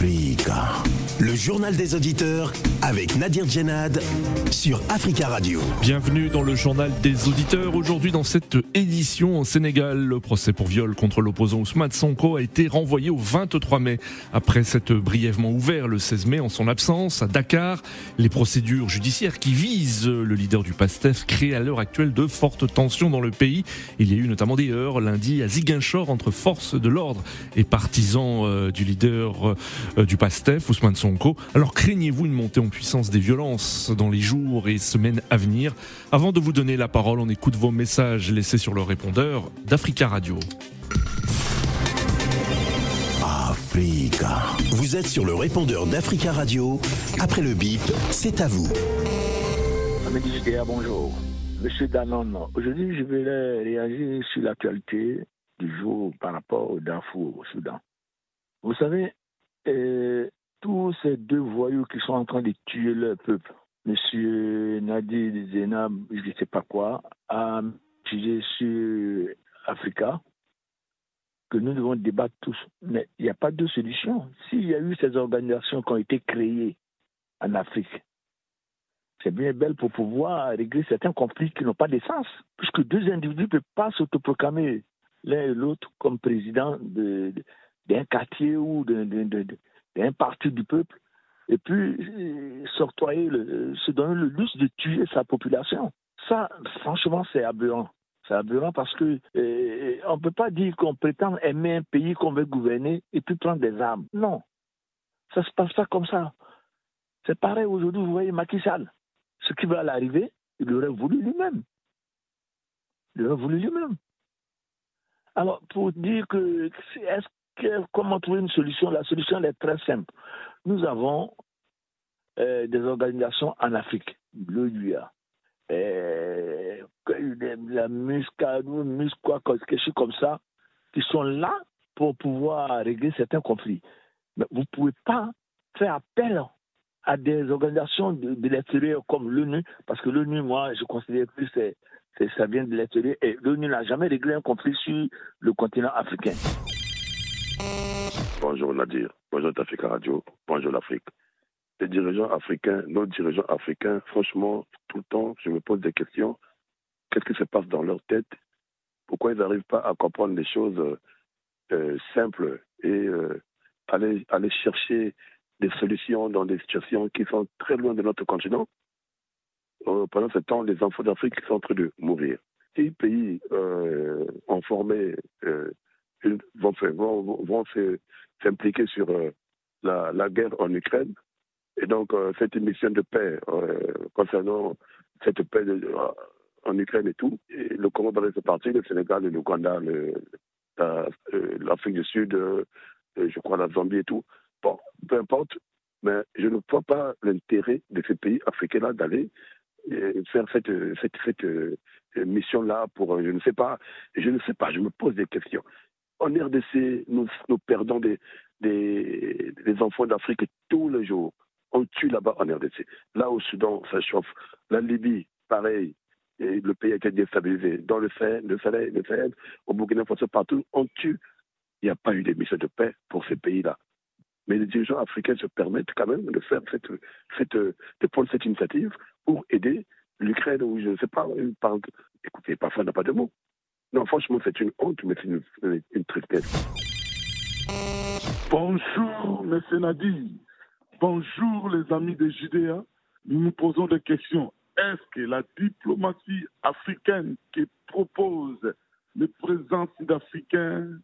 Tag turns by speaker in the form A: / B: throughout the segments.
A: Africa. Le journal des auditeurs avec Nadir Djenad sur Africa Radio.
B: Bienvenue dans le journal des auditeurs. Aujourd'hui, dans cette édition, au Sénégal, le procès pour viol contre l'opposant Ousmane Sonko a été renvoyé au 23 mai. Après s'être brièvement ouvert le 16 mai en son absence à Dakar, les procédures judiciaires qui visent le leader du PASTEF créent à l'heure actuelle de fortes tensions dans le pays. Il y a eu notamment des lundi à Ziguinchor entre forces de l'ordre et partisans euh, du leader euh, du PASTEF, Ousmane Sonko. Alors craignez-vous une montée en puissance des violences dans les jours et semaines à venir Avant de vous donner la parole, on écoute vos messages laissés sur le répondeur d'Africa Radio.
A: Africa. Vous êtes sur le répondeur d'Africa Radio. Après le bip, c'est à vous.
C: bonjour. Monsieur Danon, aujourd'hui je vais réagir sur l'actualité du jour par rapport au Darfour au Soudan. Vous savez, euh, tous ces deux voyous qui sont en train de tuer leur peuple, Monsieur Nadir Zenab, je ne sais pas quoi, a jugé sur Africa que nous devons débattre tous. Mais il n'y a pas de solution. S'il y a eu ces organisations qui ont été créées en Afrique, c'est bien belle pour pouvoir régler certains conflits qui n'ont pas d'essence. Puisque deux individus ne peuvent pas s'autoproclamer l'un et l'autre comme président d'un quartier ou un parti du peuple, et puis se donner le luxe de tuer sa population. Ça, franchement, c'est aberrant. C'est aberrant parce que euh, on ne peut pas dire qu'on prétend aimer un pays qu'on veut gouverner et puis prendre des armes. Non. Ça ne se passe pas comme ça. C'est pareil aujourd'hui, vous voyez Macky Sall. Ce qui va l'arriver, il aurait voulu lui-même. Il aurait voulu lui-même. Alors, pour dire que est-ce comment trouver une solution? La solution est très simple. Nous avons euh, des organisations en Afrique, le UA, euh, la MUSCA, MUSCA, quelque chose comme ça, qui sont là pour pouvoir régler certains conflits. Mais vous ne pouvez pas faire appel à des organisations de, de l'extérieur comme l'ONU, parce que l'ONU, moi, je considère que ça vient de l'extérieur, et l'ONU n'a jamais réglé un conflit sur le continent africain.
D: Bonjour Nadir, bonjour Tafika Radio, bonjour l'Afrique. Les dirigeants africains, nos dirigeants africains, franchement, tout le temps, je me pose des questions. Qu'est-ce qui se passe dans leur tête? Pourquoi ils n'arrivent pas à comprendre les choses euh, simples et euh, aller, chercher des solutions dans des situations qui sont très loin de notre continent? Euh, Pendant ce temps, les enfants d'Afrique sont en train de mourir. Si les pays ont formé vont, vont, vont s'impliquer sur euh, la, guerre en Ukraine. Et donc, euh, cette mission de paix euh, concernant cette paix en Ukraine et tout, et le Congo va se partir, le Sénégal, le Rwanda, l'Afrique du Sud, je crois la Zambie et tout. Bon, peu importe, mais je ne vois pas l'intérêt de ces pays africains-là d'aller faire cette, cette, cette mission-là pour, je ne sais pas, je ne sais pas, je me pose des questions. En RDC, nous, perdons des, enfants d'Afrique tous les jours. On tue là-bas en RDC. Là au Soudan, ça chauffe. La Libye, pareil. Le pays a été déstabilisé. Dans le Sahel, le Sahel, le Sahel au Burkina Faso, partout, on tue. Il n'y a pas eu de mission de paix pour ces pays-là. Mais les dirigeants africains se permettent quand même de faire cette, cette, de prendre cette initiative pour aider l'Ukraine, ou je ne sais pas, écoutez, parfois on n'a pas de mots. Non, franchement, c'est une honte, mais c'est une, une, tristesse.
E: Bonjour, M. Nadi. Bonjour, les amis de Judéa. Nous nous posons des questions. Est-ce que la diplomatie africaine qui propose le président sud-africain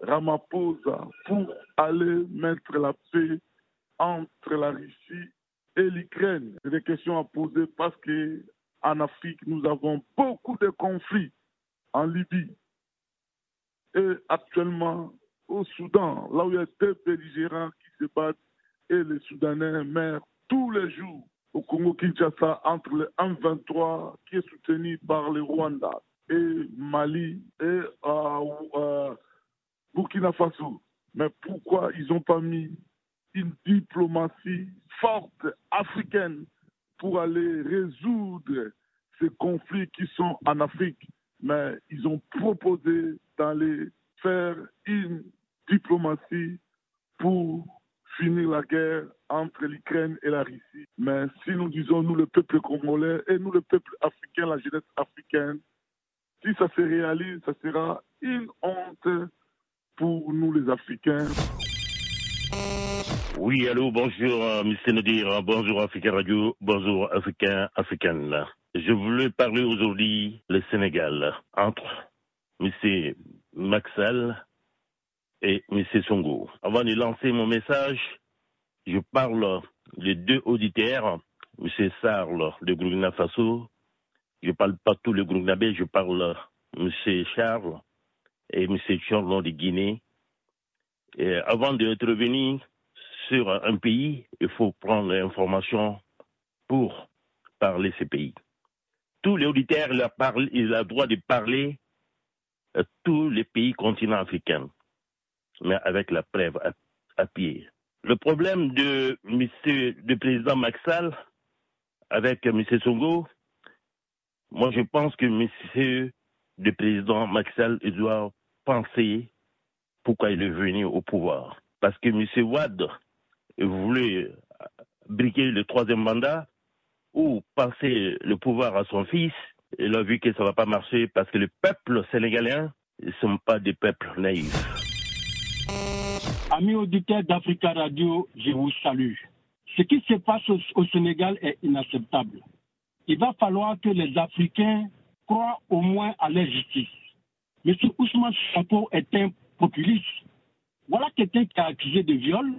E: Ramaphosa pour aller mettre la paix entre la Russie et l'Ukraine? C'est des questions à poser parce qu'en Afrique, nous avons beaucoup de conflits en Libye et actuellement au Soudan, là où il y a deux belligérants qui se battent et les Soudanais meurent tous les jours au Congo-Kinshasa entre le M23 qui est soutenu par le Rwanda et Mali et euh, Burkina Faso. Mais pourquoi ils n'ont pas mis une diplomatie forte africaine pour aller résoudre ces conflits qui sont en Afrique? Mais ils ont proposé d'aller faire une diplomatie pour finir la guerre entre l'Ukraine et la Russie. Mais si nous disons, nous, le peuple congolais et nous, le peuple africain, la jeunesse africaine, si ça se réalise, ça sera une honte pour nous, les Africains.
F: Oui, allô, bonjour, euh, M. Nadir, bonjour Africa Radio, bonjour Africain, Africaine. Je voulais parler aujourd'hui le Sénégal entre M. Maxal et M. Songo. Avant de lancer mon message, je parle des deux auditeurs, M. Sarl de Burkina Faso. Je parle pas tous les Burkinabés, je parle M. Charles et M. Chorlon de Guinée. Avant de revenir sur un pays, il faut prendre l'information pour parler ces pays. Tous les auditeurs, ils ont le droit de parler à tous les pays continents africains, mais avec la preuve à, pied. Le problème de monsieur, le président Maxal avec M. Songo, moi je pense que monsieur le président Maxal doit penser pourquoi il est venu au pouvoir. Parce que M. Wad voulait briquer le troisième mandat ou passer le pouvoir à son fils. Il a vu que ça ne va pas marcher parce que le peuple sénégalais ne sont pas des peuples naïfs.
G: Amis auditeurs d'Africa Radio, je vous salue. Ce qui se passe au, Sénégal est inacceptable. Il va falloir que les Africains croient au moins à la justice. M. Ousmane Sanko est un populiste. Voilà quelqu'un qui a accusé de viol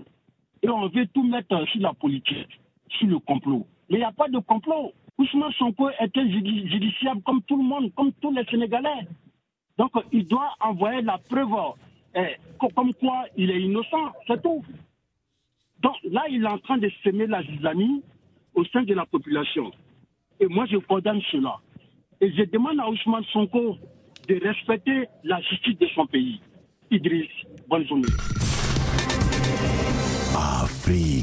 G: et on veut tout mettre sur la politique, sur le complot. Mais il n'y a pas de complot. Ousmane Sonko un judiciable comme tout le monde, comme tous les Sénégalais. Donc il doit envoyer la preuve eh, comme quoi il est innocent, c'est tout. Donc là, il est en train de semer la zizanie au sein de la population. Et moi, je condamne cela. Et je demande à Ousmane Sonko de respecter la justice de son pays. Idriss, bonne journée.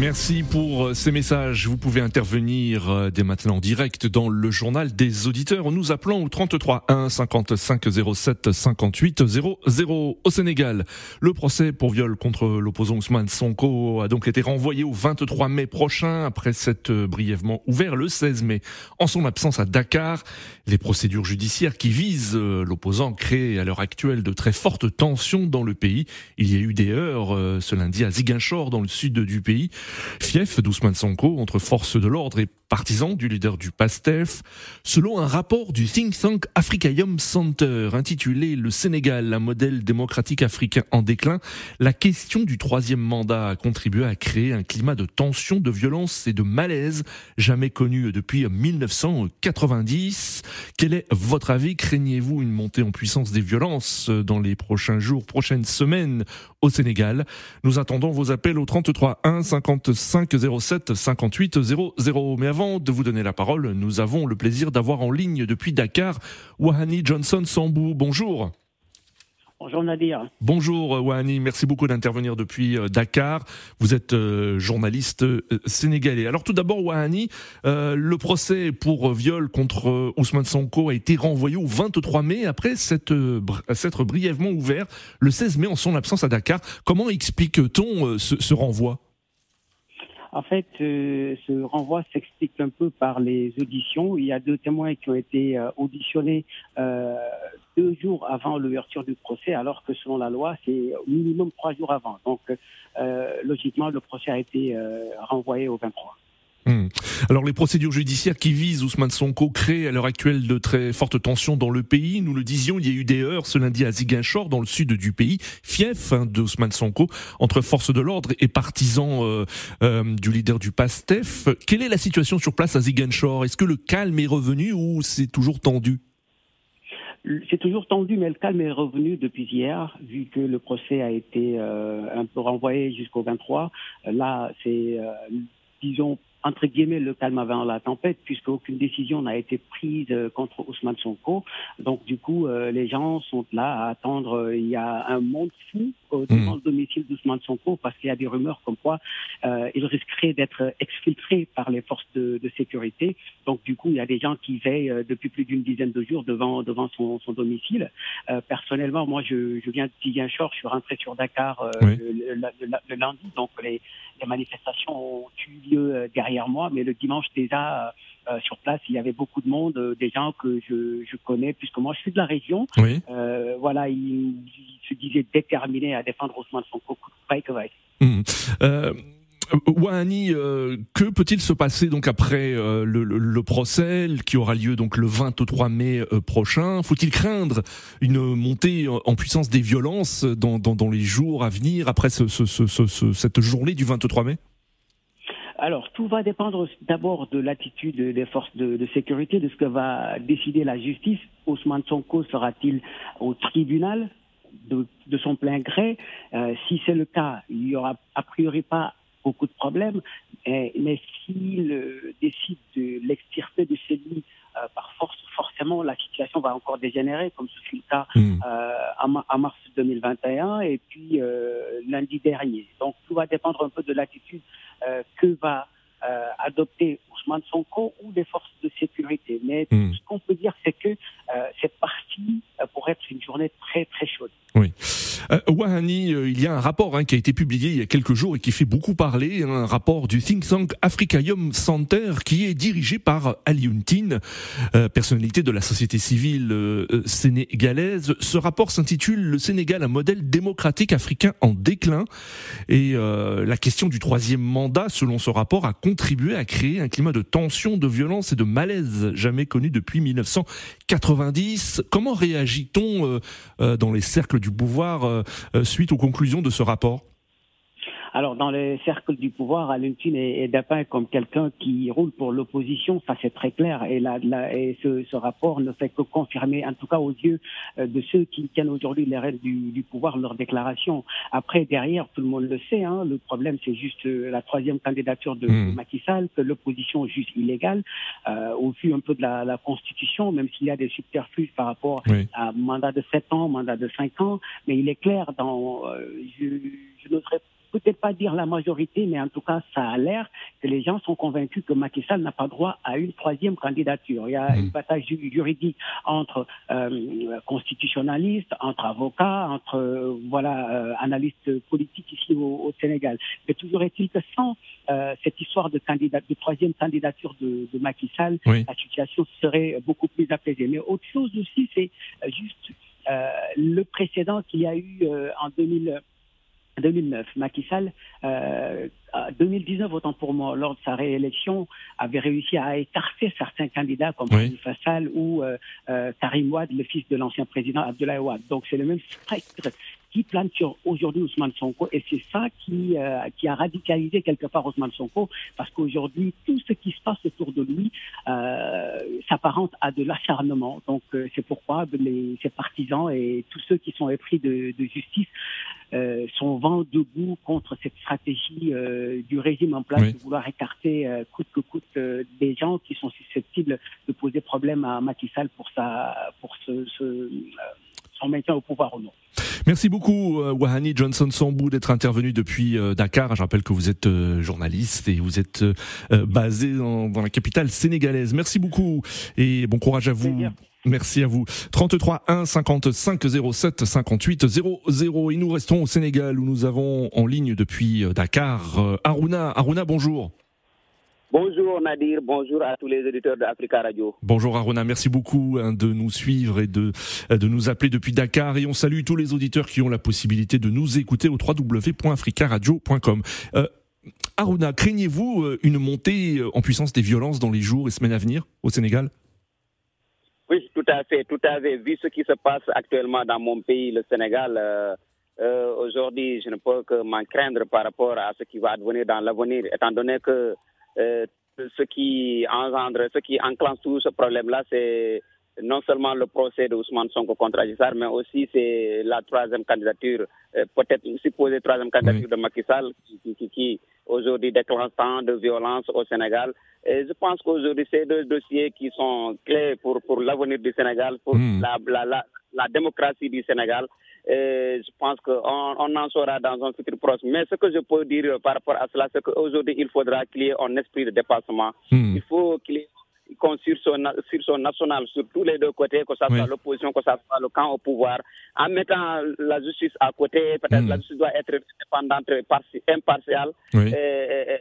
B: Merci pour euh, ces messages. Vous pouvez intervenir euh, dès maintenant en direct dans le journal des auditeurs en nous appelant au 33 1 55 07 58 00 au Sénégal. Le procès pour viol contre l'opposant Ousmane Sonko a donc été renvoyé au 23 mai prochain après s'être euh, brièvement ouvert le 16 mai. En son absence à Dakar, les procédures judiciaires qui visent l'opposant créent à l'heure actuelle de très fortes tensions dans le pays. Il y a eu des heures ce lundi à Ziguinchor dans le sud du pays fief d'Ousmane Sonko entre forces de l'ordre et partisans du leader du PASTEF, selon un rapport du think tank Africaïum Center intitulé Le Sénégal, un modèle démocratique africain en déclin, la question du troisième mandat a contribué à créer un climat de tension, de violence et de malaise jamais connu depuis 1990. Quel est votre avis? Craignez-vous une montée en puissance des violences dans les prochains jours, prochaines semaines au Sénégal? Nous attendons vos appels au 33 1 55 07 58 00. Mais avant de vous donner la parole, nous avons le plaisir d'avoir en ligne depuis Dakar Wahani Johnson Sambou. Bonjour.
H: Bonjour Nadir.
B: Bonjour Wahani, merci beaucoup d'intervenir depuis euh, Dakar. Vous êtes euh, journaliste euh, sénégalais. Alors tout d'abord Wahani, le procès pour viol contre Ousmane Sonko a été renvoyé au 23 mai après s'être brièvement ouvert le 16 mai en son absence à Dakar. Comment explique-t-on ce renvoi?
H: En fait, euh, ce renvoi s'explique un peu par les auditions. Il y a deux témoins qui ont été euh, auditionnés euh, deux jours avant l'ouverture du procès, alors que selon la loi, c'est au minimum trois jours avant. Donc, logiquement, le procès a été renvoyé au 23.
B: Hmm. Alors les procédures judiciaires qui visent Ousmane Sonko créent à l'heure actuelle de très fortes tensions dans le pays. Nous le disions, il y a eu des heures ce lundi à Ziguinchor, dans le sud du pays, fief hein, d'Ousmane Sonko, entre forces de l'ordre et partisans euh, euh, du leader du PASTEF. Quelle est la situation sur place à Ziguinchor? Est-ce que le calme est revenu ou c'est toujours tendu?
H: C'est toujours tendu, mais le calme est revenu depuis hier, vu que le procès a été euh, un peu renvoyé jusqu'au 23. Là, c'est, disons, entre guillemets, le calme avant la tempête, puisque aucune décision n'a été prise euh, contre Ousmane Sonko. Donc, du coup, euh, les gens sont là à attendre. Il y a un monde fou euh, devant le domicile d'Ousmane Sonko parce qu'il y a des rumeurs comme quoi euh, il risquerait d'être exfiltré par les forces de, de, sécurité. Donc du coup, il y a des gens qui veillent euh, depuis plus d'une dizaine de jours devant devant son, son domicile. Euh, personnellement, moi, je, je viens de Ziguinchor, je suis rentré sur Dakar euh,
B: Oui.
H: le, le- le- le lundi, donc les, les manifestations ont eu lieu euh, derrière moi, mais le dimanche déjà. euh, sur place, il y avait beaucoup de monde, euh, des gens que je, je connais, puisque moi je suis de la région.
B: Oui.
H: Euh, voilà, il, il se disait déterminé à défendre Ousmane Sonko, vaille que vaille.
B: Mhm. Euh, Wahani, euh, que peut-il se passer donc après euh, le, procès qui aura lieu donc le 23 mai prochain? Faut-il craindre une montée en puissance des violences dans, les jours à venir après ce, ce, ce, ce- ce- cette journée du 23 mai?
H: Alors, tout va dépendre d'abord de l'attitude des forces de, sécurité, de ce que va décider la justice. Ousmane Sonko sera-t-il au tribunal de, son plein gré? Si c'est le cas, il n'y aura a priori pas beaucoup de problèmes. Eh, mais s'il décide de l'extirper de chez lui euh, par force, forcément, la situation va encore dégénérer, comme ce fut le cas
B: Mhm.
H: euh, en mars 2021 et puis euh, lundi dernier. Donc tout va dépendre un peu de l'attitude euh, que va euh, adopter Ousmane Sonko ou les forces de sécurité. Mais tout ce qu'on peut dire, c'est que euh, c'est parti pour être une journée très très chaude.
B: Euh, Wahani, euh, il y a un rapport hein, qui a été publié il y a quelques jours et qui fait beaucoup parler, hein, un rapport du think tank Africaium Center qui est dirigé par Ali Yountine, euh, personnalité de la société civile euh, sénégalaise. Ce rapport s'intitule Le Sénégal, un modèle démocratique africain en déclin. Et la question du troisième mandat, selon ce rapport, a contribué à créer un climat de tension, de violence et de malaise jamais connu depuis 1990. Comment réagit-on dans les cercles du pouvoir euh, euh, suite aux conclusions de ce rapport
H: Alors, dans les cercles du pouvoir, Aluntine est, est dépeint comme quelqu'un qui roule pour l'opposition, ça c'est très clair. Et, là, là- et ce, ce rapport ne fait que confirmer, en tout cas aux yeux euh, de ceux qui tiennent aujourd'hui les rênes du, du pouvoir, leur déclaration. Après, derrière, tout le monde le sait, hein, le problème c'est juste euh, la troisième candidature de, de Macky Sall, que l'opposition juge illégale, euh, au vu un peu de la, la Constitution, même s'il y a des subterfuges par rapport
B: Oui.
H: à mandat de 7 ans, mandat de 5 ans, mais il est clair dans, euh, je, je n'oserais peut-être pas dire la majorité, mais en tout cas, ça a l'air que les gens sont convaincus que Macky Sall n'a pas droit à une troisième candidature. Il y a
B: Mhm.
H: une bataille ju- juridique entre euh, constitutionnalistes, entre avocats, entre euh, voilà euh, analystes politiques ici au, au Sénégal. Mais toujours est-il que sans euh, cette histoire de candidat, de troisième candidature de, de Macky Sall,
B: Oui.
H: la situation serait beaucoup plus apaisée. Mais autre chose aussi, c'est euh, juste euh, le précédent qu'il y a eu euh, en 2000. 2009, Macky Sall, euh, à 2019, autant pour moi, lors de sa réélection, avait réussi à écarter certains candidats comme
B: Oui.
H: Sall ou euh, euh, Karim Wade, le fils de l'ancien président Abdoulaye Wade. Donc c'est le même spectre qui plane sur aujourd'hui Ousmane Sonko et c'est ça qui, euh, qui a radicalisé quelque part Ousmane Sonko parce qu'aujourd'hui tout ce qui se passe autour de lui euh, s'apparente à de l'acharnement. Donc euh, c'est pourquoi les, ses partisans et tous ceux qui sont épris de, de justice euh, sont vent debout contre cette stratégie euh, du régime en place
B: Oui.
H: de vouloir écarter euh, coûte que coûte des gens qui sont susceptibles de poser problème à Macky Sall pour sa pour ce, ce, son maintien au pouvoir ou non.
B: Merci beaucoup euh, Wahani Johnson Sambou d'être intervenu depuis euh, Dakar. Je rappelle que vous êtes euh, journaliste et vous êtes basé dans, dans la capitale sénégalaise. Merci beaucoup et bon courage à vous.
H: Plaisir.
B: Merci à vous. 33 1 55 07 58 00. Et nous restons au Sénégal où nous avons en ligne depuis Dakar Aruna. Aruna, bonjour.
I: Bonjour Nadir, bonjour à tous les auditeurs de Africa Radio.
B: Bonjour Aruna, merci beaucoup hein, de nous suivre et de, de nous appeler depuis Dakar. Et on salue tous les auditeurs qui ont la possibilité de nous écouter au www.africaradio.com. Euh, Aruna, craignez-vous euh, une montée euh, en puissance des violences dans les jours et semaines à venir au Sénégal?
I: Oui, tout à fait, tout à fait. Vu ce qui se passe actuellement dans mon pays, le Sénégal, euh, euh, aujourd'hui, je ne peux que m'en craindre par rapport à ce qui va advenir dans l'avenir, étant donné que ce qui engendre, ce qui enclenche tout ce problème-là, c'est non seulement le procès de Ousmane Sonko contre Agissar, mais aussi c'est la troisième candidature, euh, peut-être supposée troisième candidature de Macky Sall, qui, qui, qui aujourd'hui déclenche tant de violence au Sénégal. Et je pense qu'aujourd'hui, c'est deux dossiers qui sont clés pour, pour l'avenir du Sénégal, pour
B: Mm.
I: la, la, la, la démocratie du Sénégal. Je pense qu'on on en saura dans un futur proche. Mais ce que je peux dire par rapport à cela, c'est qu'aujourd'hui, il faudra qu'il y ait un esprit de dépassement.
B: Hmm.
I: Il faut qu'il y ait qu'on sur son, sur son national, sur tous les deux côtés, que ce soit
B: Oui.
I: l'opposition, que ce soit le camp au pouvoir, en mettant la justice à côté, peut-être
B: Mm.
I: la justice doit être indépendante, parti- impartiale,
B: Oui.
I: et,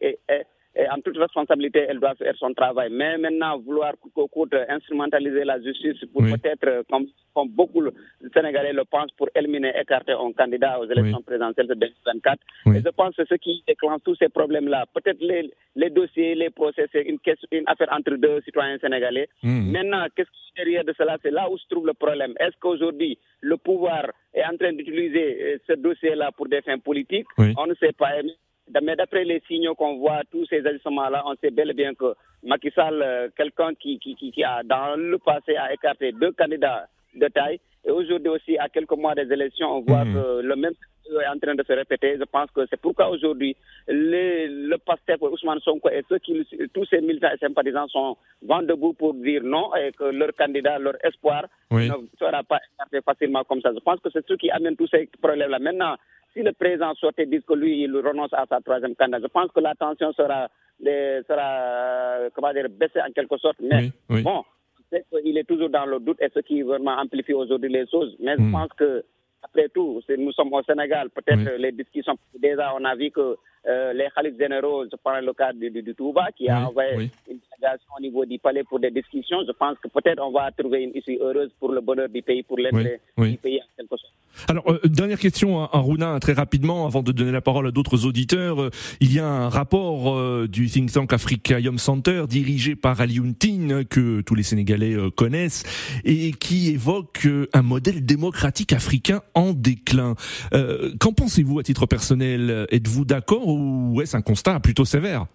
I: et- et- et- en toute responsabilité, elle doit faire son travail. Mais maintenant, vouloir coûte coûte instrumentaliser la justice pour
B: Oui.
I: peut-être, euh, comme, comme beaucoup de Sénégalais le pensent, pour éliminer, écarter un candidat aux élections présidentielles de 2024.
B: Oui.
I: Et je pense que ce qui déclenche tous ces problèmes-là, peut-être les, les dossiers, les procès, c'est une, affaire entre deux citoyens sénégalais.
B: Mhm.
I: Maintenant, qu'est-ce qui est derrière de cela? C'est là où se trouve le problème. Est-ce qu'aujourd'hui, le pouvoir est en train d'utiliser euh, ce dossier-là pour des fins politiques? On ne sait pas. Mais d'après les signaux qu'on voit, tous ces agissements-là, on sait bel et bien que Macky Sall, euh, quelqu'un qui, qui, qui, a dans le passé a écarté deux candidats de taille, et aujourd'hui aussi, à quelques mois des élections, on voit
B: Mhm.
I: que le même est en train de se répéter. Je pense que c'est pourquoi aujourd'hui, le pasteur Ousmane Sonko et ceux qui, tous ces militants et sympathisants sont vent debout pour dire non et que leur candidat, leur espoir
B: Oui.
I: ne sera pas écarté facilement comme ça. Je pense que c'est ce qui amène tous ces problèmes-là. Maintenant, si le président sortait dire que lui, il renonce à sa troisième candidat, je pense que la tension sera, sera euh, comment dire, baissée en quelque sorte. Mais
B: Oui,
I: bon, c'est qu'il est toujours dans le doute et ce qui vraiment amplifie aujourd'hui les choses. Mais
B: Mm.
I: je pense que, après tout, nous sommes au Sénégal. Peut-être
B: Oui.
I: les discussions, déjà, on a vu que euh, les khalifs généraux, je prends le cas du, du, du Touba, qui a
B: Oui,
I: envoyé
B: oui.
I: une délégation au niveau du palais pour des discussions. Je pense que peut-être on va trouver une issue heureuse pour le bonheur du pays, pour
B: Oui, oui.
I: du pays en quelque sorte.
B: Alors, euh, dernière question à, à Rouna, très rapidement, avant de donner la parole à d'autres auditeurs. Euh, il y a un rapport euh, du think tank Africa Yom Center, dirigé par Ali Ountine, que tous les Sénégalais euh, connaissent, et qui évoque un modèle démocratique africain en déclin. Euh, Qu'en pensez-vous à titre personnel? Êtes-vous d'accord ou est-ce un constat plutôt sévère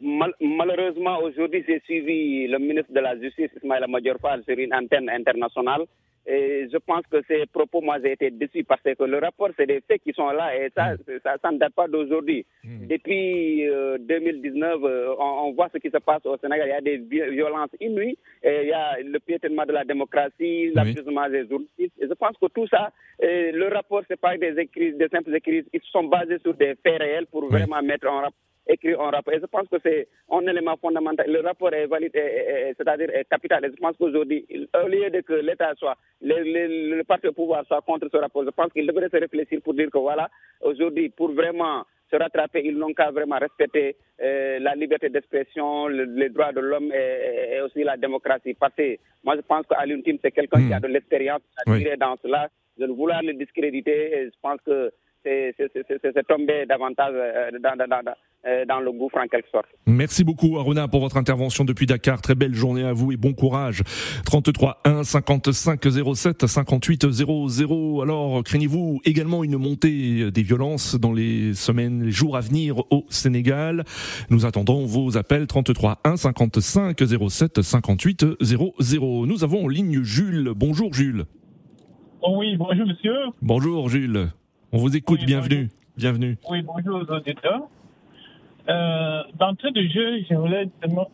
I: Mal- malheureusement, aujourd'hui, j'ai suivi le ministre de la Justice, Ismaël Major Fall, sur une antenne internationale. Et je pense que ces propos, moi, j'ai été déçu parce que le rapport, c'est des faits qui sont là et ça, ça, ça ne date pas d'aujourd'hui. Depuis euh, 2019, euh, on, on voit ce qui se passe au Sénégal. Il y a des vi- violences inouïes, et il y a le piétinement de la démocratie, l'abusement des journalistes. Et je pense que tout ça, euh, le rapport, c'est pas des écrits, des simples écrits, ils sont basés sur des faits réels pour vraiment mettre en rapport écrire un rapport. Et je pense que c'est un élément fondamental. Le rapport est valide, c'est-à-dire est capital. Et je pense qu'aujourd'hui, au lieu de que l'État soit, le, le- le parti au pouvoir soit contre ce rapport, je pense qu'il devrait se réfléchir pour dire que voilà, aujourd'hui, pour vraiment se rattraper, ils n'ont qu'à vraiment respecter euh, la liberté d'expression, le- les droits de l'homme et, et aussi la démocratie. Parce que moi, je pense qu'à l'ultime, c'est quelqu'un qui a de l'expérience à
B: Oui.
I: tirer dans cela. De vouloir le discréditer, et je pense que c'est tomber davantage euh, dans, dans, dans, dans le gouffre en quelque sorte.
B: Merci beaucoup Aruna pour votre intervention depuis Dakar. Très belle journée à vous et bon courage. 33 1 55 07 58 00. Alors craignez-vous également une montée des violences dans les semaines, les jours à venir au Sénégal? Nous attendons vos appels 33 1 55 07 58 00. Nous avons en ligne Jules. Bonjour Jules.
J: Oh oui, bonjour monsieur.
B: Bonjour Jules. On vous écoute.
J: Oui,
B: Bienvenue. Bienvenue.
J: Oui, bonjour aux auditeurs. Euh, D'entrée de jeu, je voulais,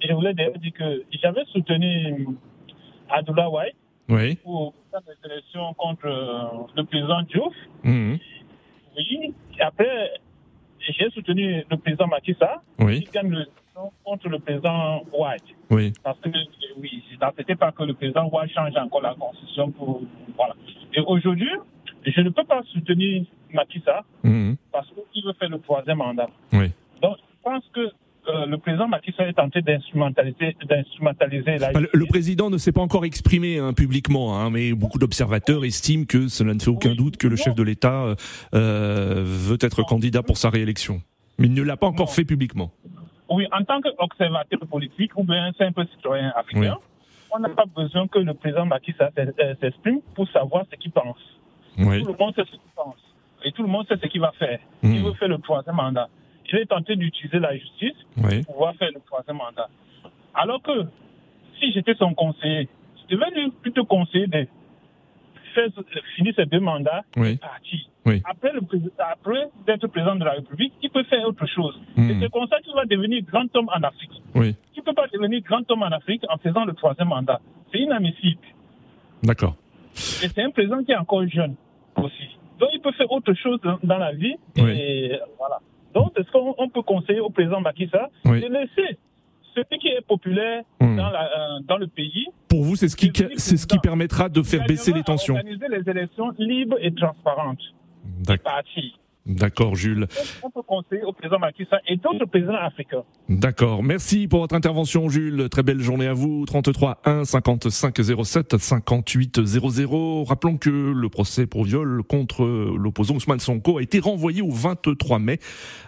J: je voulais d'ailleurs dire que j'avais soutenu Abdullah White
B: Oui.
J: pour faire des élections contre euh, le président Diouf.
B: Mhm.
J: Oui. Après, j'ai soutenu le président Macky
B: Oui.
J: qui gagne contre le président White.
B: Oui.
J: Parce que, oui, c'était pas que le président White change encore la constitution pour. Voilà. Et aujourd'hui, je ne peux pas soutenir Macky
B: Mhm.
J: parce qu'il veut faire le troisième mandat.
B: Oui.
J: Donc, je pense que euh, le président Macky Sall est tenté d'instrumentaliser,
B: le, le président ne s'est pas encore exprimé hein, publiquement, hein, mais beaucoup d'observateurs estiment que cela ne fait aucun doute que le chef de l'État euh, euh, veut être candidat pour sa réélection. Mais il ne l'a pas encore fait publiquement.
J: Oui, en tant qu'observateur politique ou bien simple citoyen africain, on n'a pas besoin que le président Macky Sall s'ex- s'exprime pour savoir ce qu'il pense.
B: Oui.
J: Tout le monde sait ce qu'il pense. Et tout le monde sait ce qu'il va faire.
B: Mhm.
J: Il veut faire le troisième mandat. Il est tenté d'utiliser la justice
B: Oui.
J: pour pouvoir faire le troisième mandat. Alors que si j'étais son conseiller, je devais lui plutôt conseiller de faire, finir ses deux mandats
B: Oui.
J: et partir.
B: Oui.
J: Après, le après d'être président de la République, il peut faire autre chose?
B: Mhm.
J: Et c'est comme ça qu'il va devenir grand homme en Afrique.
B: Oui.
J: Il ne peut pas devenir grand homme en Afrique en faisant le troisième mandat? C'est inadmissible.
B: D'accord.
J: Et c'est un président qui est encore jeune aussi. Donc il peut faire autre chose dans, dans la vie. Et voilà. Donc est-ce qu'on peut conseiller au président Macky Sall
B: Oui.
J: de laisser celui qui est populaire
B: Hmm.
J: dans, la, euh, dans le pays
B: Pour vous, c'est ce qui, c'est ce qui permettra de faire baisser les tensions.
J: organiser les élections libres et transparentes.
B: D'ac-
J: Parti.
B: D'accord, Jules.
J: On peut conseiller au président Macky Sall et d'autres présidents africains.
B: D'accord. Merci pour votre intervention, Jules. Très belle journée à vous. 33 1 55 07 58 00. Rappelons que le procès pour viol contre l'opposant Ousmane Sonko a été renvoyé au 23 mai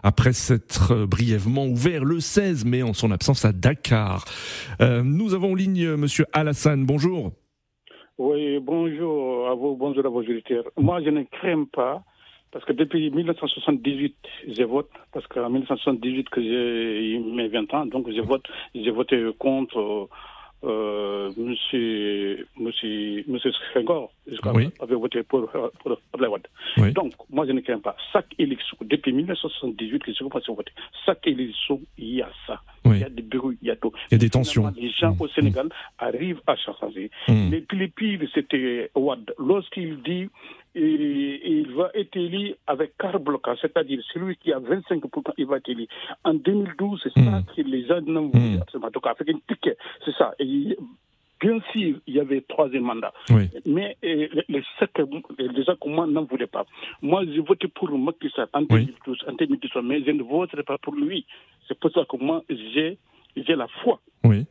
B: après s'être brièvement ouvert le 16 mai en son absence à Dakar. Euh, nous avons en ligne monsieur Alassane. Bonjour.
K: Oui, bonjour à vous, bonjour à vos auditeurs. Moi, je ne crains pas, parce que depuis 1978, je vote, parce qu'en 1978 que j'ai mes 20 ans, donc je vote, j'ai voté contre euh, monsieur, monsieur, monsieur Senghor,
B: Oui.
K: avait voté pour, euh, pour Abdoulaye Wade.
B: Oui.
K: Donc, moi, je ne crains pas. Chaque élection, depuis 1978 que je commence à voter, chaque élection, il y a ça.
B: Oui.
K: Il y a des bruits, il y a tout.
B: Il y a des
K: Mais
B: tensions.
K: Les gens
B: Mmh.
K: au Sénégal arrivent à changer.
B: Mmh.
K: Les plus pires, c'était Ouad. Lorsqu'il dit et il va être élu avec blocage, c'est-à-dire celui qui a 25%, il va être élu. En 2012, c'est ça que les gens n'ont voulu absolument. Donc, avec un ticket, c'est ça. Et bien sûr, il y avait troisième mandat.
B: Oui.
K: Mais euh, les, sept- les gens comme moi n'en voulaient pas. Moi, j'ai voté pour Macky Sall en
B: Oui.
K: 2012, en 2012, mais je ne voterai pas pour lui. C'est pour ça que moi, j'ai j'ai la foi
B: Oui.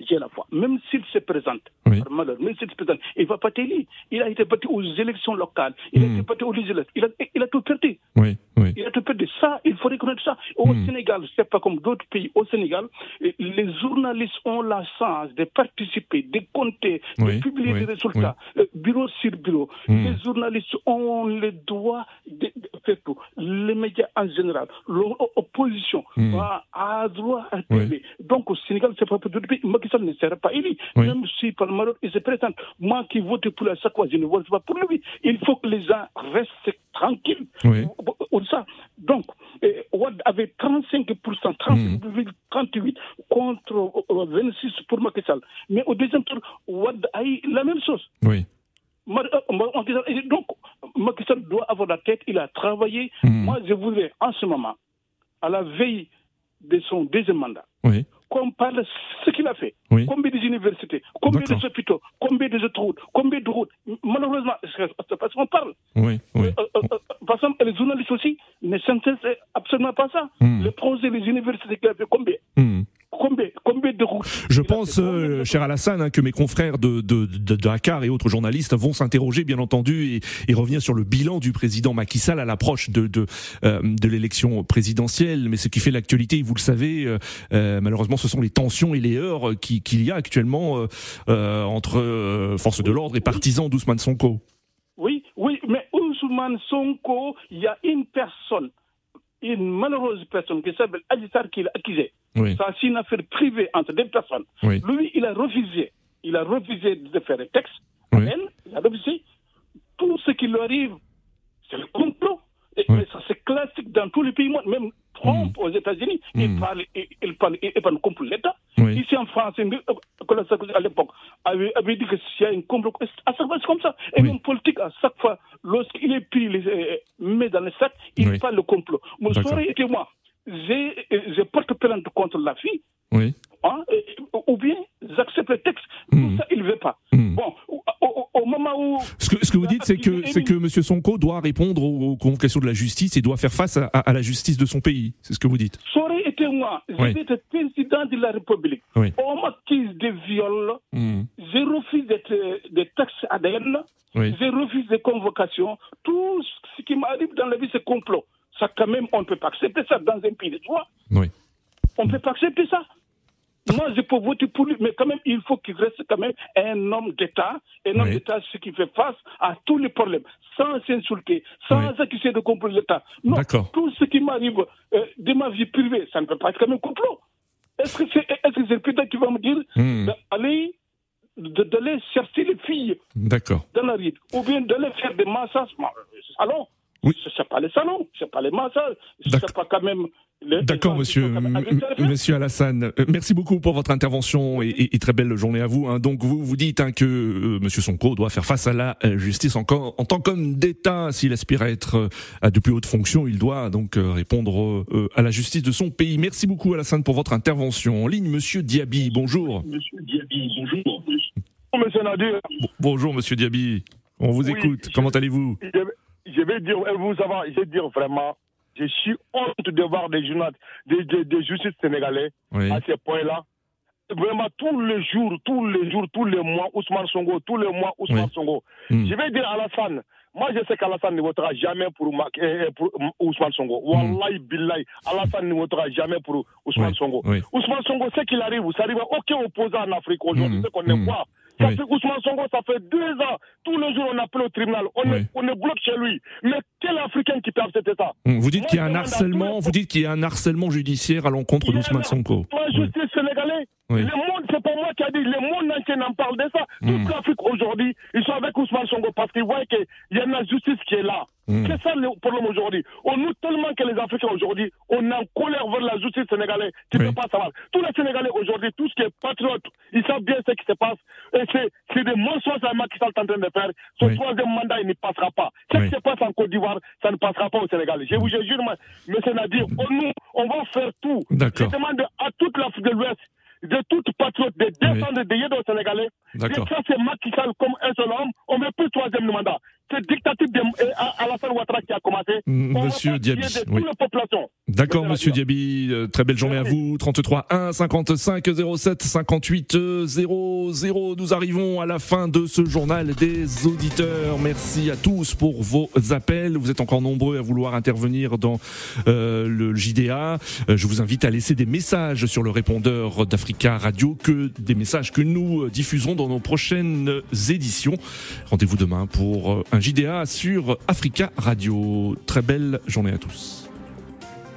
K: J'ai la foi. Même s'il se présente,
B: Oui.
K: par malheur, même s'il se présente, il ne va pas t'élire. Il a été battu aux élections locales, il a
B: Mm.
K: été battu aux législatives, il a, il a tout perdu.
B: Oui. Oui.
K: Il a tout perdu. Ça, il faut reconnaître ça. Au
B: Mm.
K: Sénégal, c'est pas comme d'autres pays. Au Sénégal, eh, les journalistes ont la chance de participer, de compter, de publier des résultats, euh, bureau sur bureau.
B: Mm.
K: Les journalistes ont le droit de, tout. Les médias en général, l'opposition
B: Mm.
K: a, a droit à
B: Oui.
K: TV. Donc au Sénégal, c'est pas pour d'autres pays. Macky Sall ne sera pas élu.
B: Oui.
K: Même si par malheur il se présente. Moi qui vote pour la fois, je ne vote pas pour lui. Il faut que les gens restent tranquilles.
B: Oui.
K: Ça. Donc, eh, Ouad avait 35%, 30,38 contre euh, 26 pour Macky Sall. Mais au deuxième tour, Ouad a eu la même chose.
B: Oui.
K: Euh, Donc, Macky Sall doit avoir la tête, il a travaillé.
B: Mm.
K: Moi, je voudrais, en ce moment, à la veille de son deuxième mandat,
B: Oui.
K: qu'on parle ce qu'il a fait.
B: Oui.
K: Combien d'universités, combien
B: D'accord.
K: d'hôpitaux, combien d'autoroutes, combien de routes. Malheureusement, c'est parce qu'on parle.
B: Oui. Oui.
K: Euh, euh, euh, par exemple, les journalistes aussi ne s'intéressent absolument pas à ça.
B: Mm.
K: Les projets, les universités qu'il a fait, combien
B: Hmm. Je pense, euh, cher Alassane, hein, que mes confrères de, de, de Dakar et autres journalistes vont s'interroger, bien entendu, et, et revenir sur le bilan du président Macky Sall à l'approche de, de, euh, de l'élection présidentielle. Mais ce qui fait l'actualité, vous le savez, euh, malheureusement, ce sont les tensions et les heurts qui- qu'il y a actuellement euh, euh, entre euh, forces de l'ordre et partisans d'Ousmane Sonko.
K: Oui, oui, mais Ousmane Sonko, il y a une personne, une malheureuse personne qui s'appelle Adissar qui l'a accusé.
B: Oui.
K: Ça, c'est une affaire privée entre deux personnes.
B: Oui.
K: Lui, il a refusé. Il a refusé de faire un texte.
B: Oui.
K: Elle, il a refusé. Tout ce qui lui arrive, c'est le complot. Et, mais ça, c'est classique dans tous les pays. Même Trump aux États-Unis, il
B: Mm.
K: parle, il, il parle, il, il parle complot l'État. Ici en France, Sarkozy, à l'époque, avait, avait dit que s'il y a un complot, à chaque fois, c'est comme ça. Et l'homme politique, à chaque fois, lorsqu'il est pris, les, euh, met dans le sac, il parle de complot.
B: D'accord.
K: aurait été moi. J'ai, je porte plainte contre la fille,
B: Oui.
K: hein, ou bien j'accepte le texte.
B: Mm.
K: Tout ça, il ne veut pas.
B: Mm.
K: Bon, au, au- au moment où.
B: Ce que, ce que vous dites, c'est que, c'est que M. Sonko doit répondre aux, aux convocations de la justice et doit faire face à, à- à la justice de son pays. C'est ce que vous dites.
K: Ça aurait été moi.
B: Oui.
K: J'étais président de la République.
B: Oui.
K: On m'accuse de viol.
B: Hmm.
K: Je refuse d'être des taxes ADN.
B: Oui.
K: Je refuse des convocations. Tout ce qui m'arrive dans la vie, c'est complot. Ça, quand même, on ne peut pas accepter ça dans un pays de droit.
B: Oui.
K: On ne peut pas accepter ça. Moi, je peux voter pour lui, mais quand même, il faut qu'il reste quand même un homme d'État, un homme
B: Oui.
K: d'État ce qui fait face à tous les problèmes, sans s'insulter, sans
B: Oui.
K: accuser de complot l'État. Non, tout ce qui m'arrive euh, de ma vie privée, ça ne peut pas être quand même complot. Est-ce que c'est que c'est le président qui va me dire
B: Hmm.
K: d'aller chercher les filles dans la rue, ou bien d'aller faire des massages? Moi, Allons, Oui. C'est pas les salons, c'est pas les masseurs, c'est pas quand même
B: D'accord, monsieur, monsieur Alassane. Euh, merci beaucoup pour votre intervention et, très belle journée à vous. Hein. Donc, vous vous dites hein, que euh, monsieur Sonko doit faire face à la euh, justice encore en tant qu'homme d'État. S'il aspire à être à de plus hautes fonctions, il doit donc répondre à la justice de son pays. Merci beaucoup, Alassane, pour votre intervention. En ligne, monsieur Diaby, bonjour. Monsieur Diaby, bonjour.
L: Monsieur Nadir.
B: Bonjour, monsieur Diaby. On vous écoute. Comment allez-vous?
L: Je vais dire, vous je vais dire vraiment je suis honte de voir des journalistes, des, des, justices sénégalais à ce point-là. Vraiment, tous les jours, tous les jours, tous les mois, Ousmane Songo, tous les mois, Ousmane Songo. Hmm. Je vais dire à Alassane, moi je sais qu'Alassane ne votera jamais pour, eh, eh, pour Ousmane Songo. Hmm. Wallahi billahi, Alassane ne votera jamais pour Ousmane Songo. Ousmane Songo, ce qu'il arrive, ça arrive à aucun opposant en Afrique aujourd'hui, hmm. ce qu'on ne voit. Ça fait Ousmane Songo, ça fait deux ans. Tous les jours, on appelle au tribunal. On, est, on est bloqué chez lui. Mais quel Africain qui peut accepter ça
B: Vous dites qu'il y a un harcèlement, vous dites qu'il y a un harcèlement judiciaire à l'encontre d'Ousmane Sonko.
L: La justice sénégalais. Le monde, c'est pas moi qui a dit, le monde entier n'en parle de ça. Toute hmm. l'Afrique aujourd'hui, ils sont avec Ousmane Songo parce qu'ils voient qu'il y a une justice qui est là. Hmm. C'est ça le problème aujourd'hui. On nous tellement que les Africains aujourd'hui, on est en colère vers la justice sénégalaise qui ne peut pas savoir. Tous les Sénégalais aujourd'hui, tout ce qui est patriote, ils savent bien ce qui se passe. Et c'est des mensonges à qui sont en train de faire. Son troisième mandat, il ne passera pas. Ce qui se passe en Côte d'Ivoire, ça ne passera pas au Sénégal. Je vous jure, M. Nadir, nous, on va faire tout. Je demande à toute l'Afrique de l'Ouest de toute patriote, de défendre des Yédos sénégalais. D'accord. Ça, c'est Macky Sall comme un seul homme. On veut plus troisième mandat. C'est dictature de euh, Alassane Ouattara qui a commencé.
B: Monsieur Diaby. Oui. D'accord, monsieur Diaby. Euh, très belle journée à vous. 33 1 55 07 58 00. Nous arrivons à la fin de ce journal des auditeurs. Merci à tous pour vos appels. Vous êtes encore nombreux à vouloir intervenir dans euh, le JDA. Euh, je vous invite à laisser des messages sur le répondeur d'Africa Radio, que des messages que nous diffuserons dans nos prochaines éditions. Rendez-vous demain pour un JDA sur Africa Radio. Très belle journée à tous.